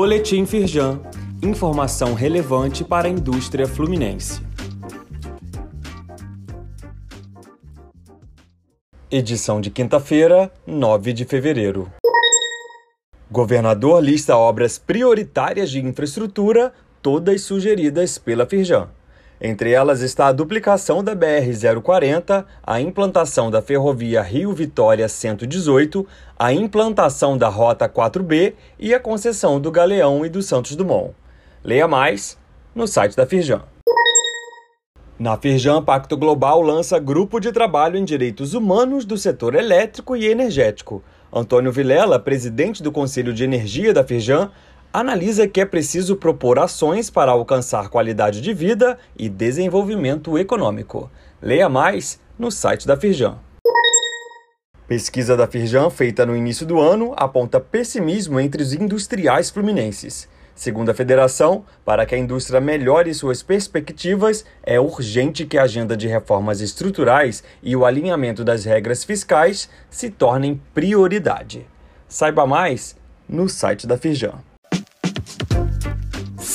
Boletim Firjan. Informação relevante para a indústria fluminense. Edição de quinta-feira, 9 de fevereiro. Governador lista obras prioritárias de infraestrutura, todas sugeridas pela Firjan. Entre elas está a duplicação da BR-040, a implantação da ferrovia Rio-Vitória 118, a implantação da Rota 4B e a concessão do Galeão e do Santos Dumont. Leia mais no site da Firjan. Na Firjan, Pacto Global lança grupo de trabalho em direitos humanos do setor elétrico e energético. Antônio Vilela, presidente do Conselho de Energia da Firjan, analisa que é preciso propor ações para alcançar qualidade de vida e desenvolvimento econômico. Leia mais no site da Firjan. Pesquisa da Firjan, feita no início do ano, aponta pessimismo entre os industriais fluminenses. Segundo a federação, para que a indústria melhore suas perspectivas, é urgente que a agenda de reformas estruturais e o alinhamento das regras fiscais se tornem prioridade. Saiba mais no site da Firjan.